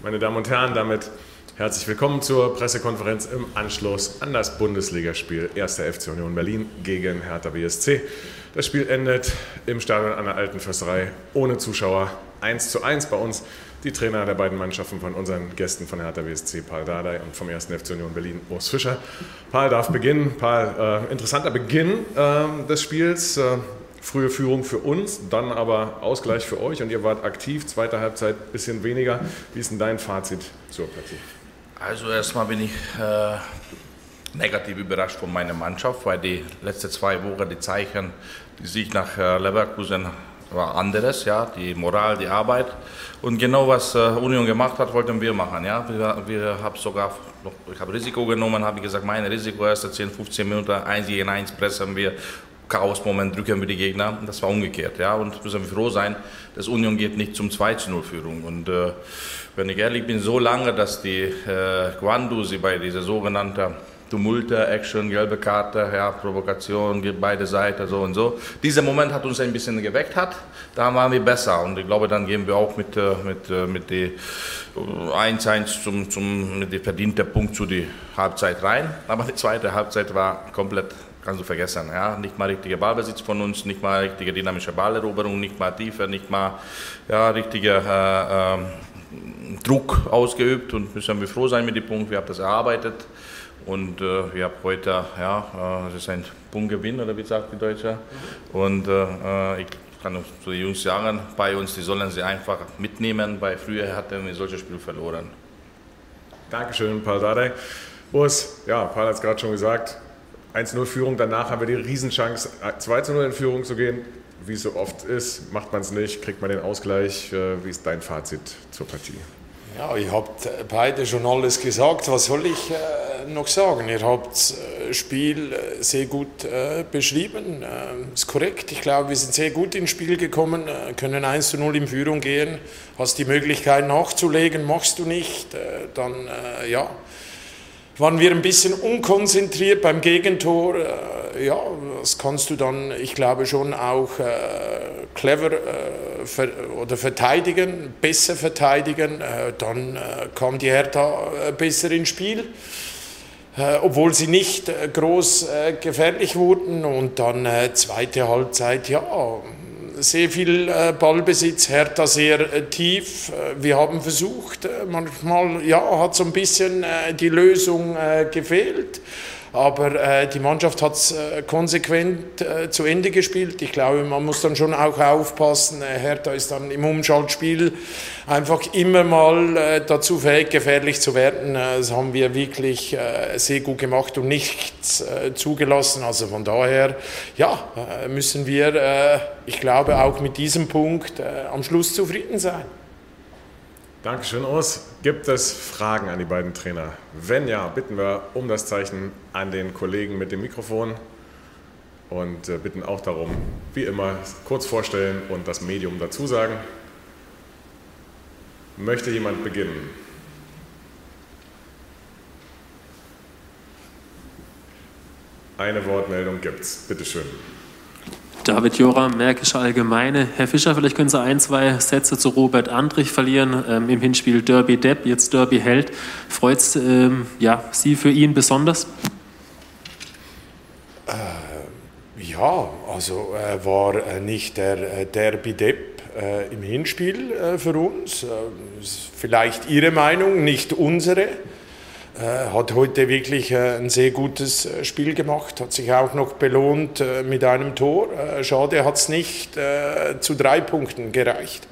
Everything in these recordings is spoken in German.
Meine Damen und Herren, damit herzlich willkommen zur Pressekonferenz im Anschluss an das Bundesligaspiel 1. FC Union Berlin gegen Hertha BSC. Das Spiel endet im Stadion an der Alten Försterei ohne Zuschauer 1 zu 1 bei uns. Die Trainer der beiden Mannschaften von unseren Gästen von Hertha BSC, Paul Dardai und vom 1. FC Union Berlin, Urs Fischer. Paul darf beginnen. Paul, äh, interessanter Beginn äh, des Spiels. Äh, frühe Führung für uns, dann aber Ausgleich für euch und ihr wart aktiv, zweite Halbzeit ein bisschen weniger. Wie ist denn dein Fazit zur Partie? Also erstmal bin ich äh, negativ überrascht von meiner Mannschaft, weil die letzten zwei Wochen die Zeichen, die sich nach äh, Leverkusen war anderes, ja, die Moral, die Arbeit und genau was äh, Union gemacht hat, wollten wir machen, ja. Wir, wir haben sogar, ich habe Risiko genommen, habe gesagt, mein Risiko erste 10, 15 Minuten, 1 gegen 1 pressen wir Chaos-Moment drücken wir die Gegner. Das war umgekehrt. Ja? Und müssen wir froh sein, dass Union geht nicht zum 2 0 Führung. Und äh, wenn ich ehrlich bin, so lange, dass die äh, Guandu sie bei dieser sogenannten Tumulte, Action, gelbe Karte, ja, Provokation, beide Seiten, so und so. Dieser Moment hat uns ein bisschen geweckt, hat, da waren wir besser und ich glaube, dann gehen wir auch mit, äh, mit, äh, mit die 1-1 zum, zum, mit dem verdienten Punkt zu die Halbzeit rein. Aber die zweite Halbzeit war komplett kannst du vergessen. Ja? Nicht mal richtiger Ballbesitz von uns, nicht mal richtige dynamische Balleroberung, nicht mal Tiefe, nicht mal ja, richtiger äh, äh, Druck ausgeübt und müssen wir froh sein mit dem Punkt. Wir haben das erarbeitet und äh, wir haben heute, ja, äh, ist ein Punktgewinn oder wie sagt die Deutsche. Und äh, äh, ich kann zu den Jungs sagen, bei uns, die sollen sie einfach mitnehmen, weil früher hatten wir solche Spiele verloren. Dankeschön, Paul Dardai. Urs, ja, Paul hat es gerade schon gesagt, 1-0 Führung, danach haben wir die Riesenchance, 2-0 in Führung zu gehen. Wie so oft ist, macht man es nicht, kriegt man den Ausgleich. Äh, wie ist dein Fazit zur Partie? Ja, ihr habt beide schon alles gesagt. Was soll ich äh, noch sagen? Ihr habt das äh, Spiel äh, sehr gut äh, beschrieben. Äh, ist korrekt. Ich glaube, wir sind sehr gut ins Spiel gekommen, äh, können 1 zu 0 in Führung gehen. Hast die Möglichkeit nachzulegen, machst du nicht. dann, ja, waren wir ein bisschen unkonzentriert beim Gegentor. Äh, ja, das kannst du dann, ich glaube, schon auch äh, clever äh, ver oder verteidigen, besser verteidigen. Äh, dann äh, kam die Hertha äh, besser ins Spiel. Obwohl sie nicht groß gefährlich wurden und dann zweite Halbzeit, ja, sehr viel äh, Ballbesitz, Hertha sehr äh, tief. Äh, wir haben versucht, manchmal ja, hat so ein bisschen die Lösung gefehlt. Aber äh, die Mannschaft hat es äh, konsequent äh, zu Ende gespielt. Ich glaube, man muss dann schon auch aufpassen. Äh, Hertha ist dann im Umschaltspiel einfach immer mal äh, dazu fähig, gefährlich zu werden. Äh, das haben wir wirklich sehr gut gemacht und nichts zugelassen. Also von daher, ja, müssen wir, ich glaube, auch mit diesem Punkt am Schluss zufrieden sein. Dankeschön, Urs. Gibt es Fragen an die beiden Trainer? Wenn ja, bitten wir um das Zeichen an den Kollegen mit dem Mikrofon und äh, bitten auch darum, wie immer, kurz vorstellen und das Medium dazu sagen. Möchte jemand beginnen? Eine Wortmeldung gibt's. Bitteschön. schön. David Joram, Märkische Allgemeine. Herr Fischer, vielleicht können Sie ein, zwei Sätze zu Robert Andrich verlieren. Ähm, Im Hinspiel Derby Depp, jetzt Derby Held. Freut es ähm, ja, Sie für ihn besonders? Äh, ja, also er war äh, nicht der äh, Derby Depp äh, im Hinspiel äh, für uns. Äh, vielleicht Ihre Meinung, nicht unsere. Äh, hat heute wirklich äh, ein sehr gutes äh, Spiel gemacht, hat sich auch noch belohnt mit einem Tor. Schade hat es nicht zu drei Punkten gereicht.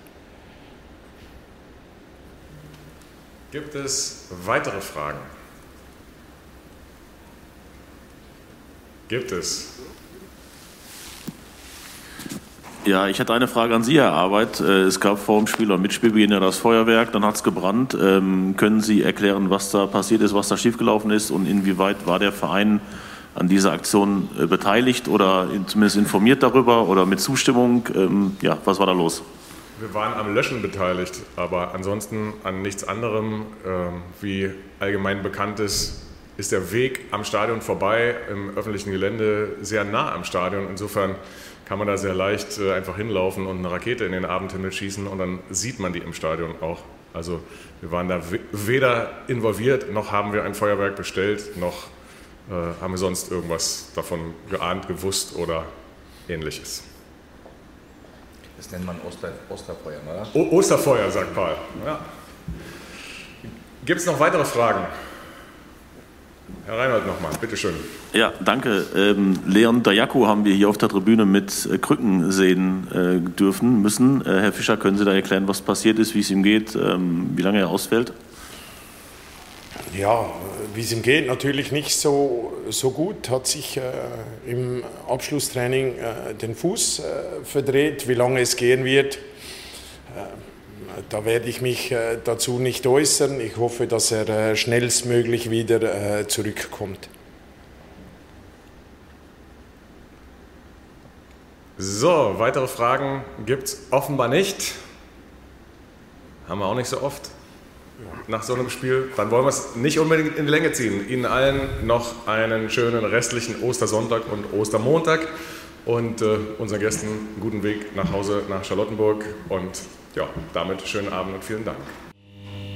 Gibt es weitere Fragen? Gibt es? Ja, ich hätte eine Frage an Sie, Herr Arbeit. Äh, es gab vor dem Spiel und Mitspielbeginn ja das Feuerwerk, dann hat es gebrannt. Ähm, können Sie erklären, was da passiert ist, was da schiefgelaufen ist und inwieweit war der Verein an dieser Aktion äh, beteiligt oder zumindest informiert darüber oder mit Zustimmung? Ähm, ja, was war da los? Wir waren am Löschen beteiligt, aber ansonsten an nichts anderem. Ähm, wie allgemein bekannt ist, ist der Weg am Stadion vorbei, im öffentlichen Gelände sehr nah am Stadion. Insofern kann man da sehr leicht äh, einfach hinlaufen und eine Rakete in den Abendhimmel schießen und dann sieht man die im Stadion auch. Also wir waren da weder involviert, noch haben wir ein Feuerwerk bestellt, noch äh, haben wir sonst irgendwas davon geahnt, gewusst oder ähnliches. Das nennt man Oster, Osterfeuer, oder? O Osterfeuer, sagt Paul. Ja. Gibt es noch weitere Fragen? Herr Reinhold nochmal, bitteschön. Ja, danke. Ähm, Leon Dayako haben wir hier auf der Tribüne mit äh, Krücken sehen äh, dürfen, müssen. Äh, Herr Fischer, können Sie da erklären, was passiert ist, wie es ihm geht, ähm, wie lange er ausfällt? Ja, wie es ihm geht, natürlich nicht so, so gut. Hat sich äh, im Abschlusstraining äh, den Fuß äh, verdreht. Wie lange es gehen wird, da werde ich mich äh, dazu nicht äußern. Ich hoffe, dass er äh, schnellstmöglich wieder äh, zurückkommt. So, weitere Fragen gibt es offenbar nicht. Haben wir auch nicht so oft nach so einem Spiel. Dann wollen wir es nicht unbedingt in die Länge ziehen. Ihnen allen noch einen schönen restlichen Ostersonntag und Ostermontag und äh, unseren Gästen einen guten Weg nach Hause nach Charlottenburg und ja, damit schönen Abend und vielen Dank.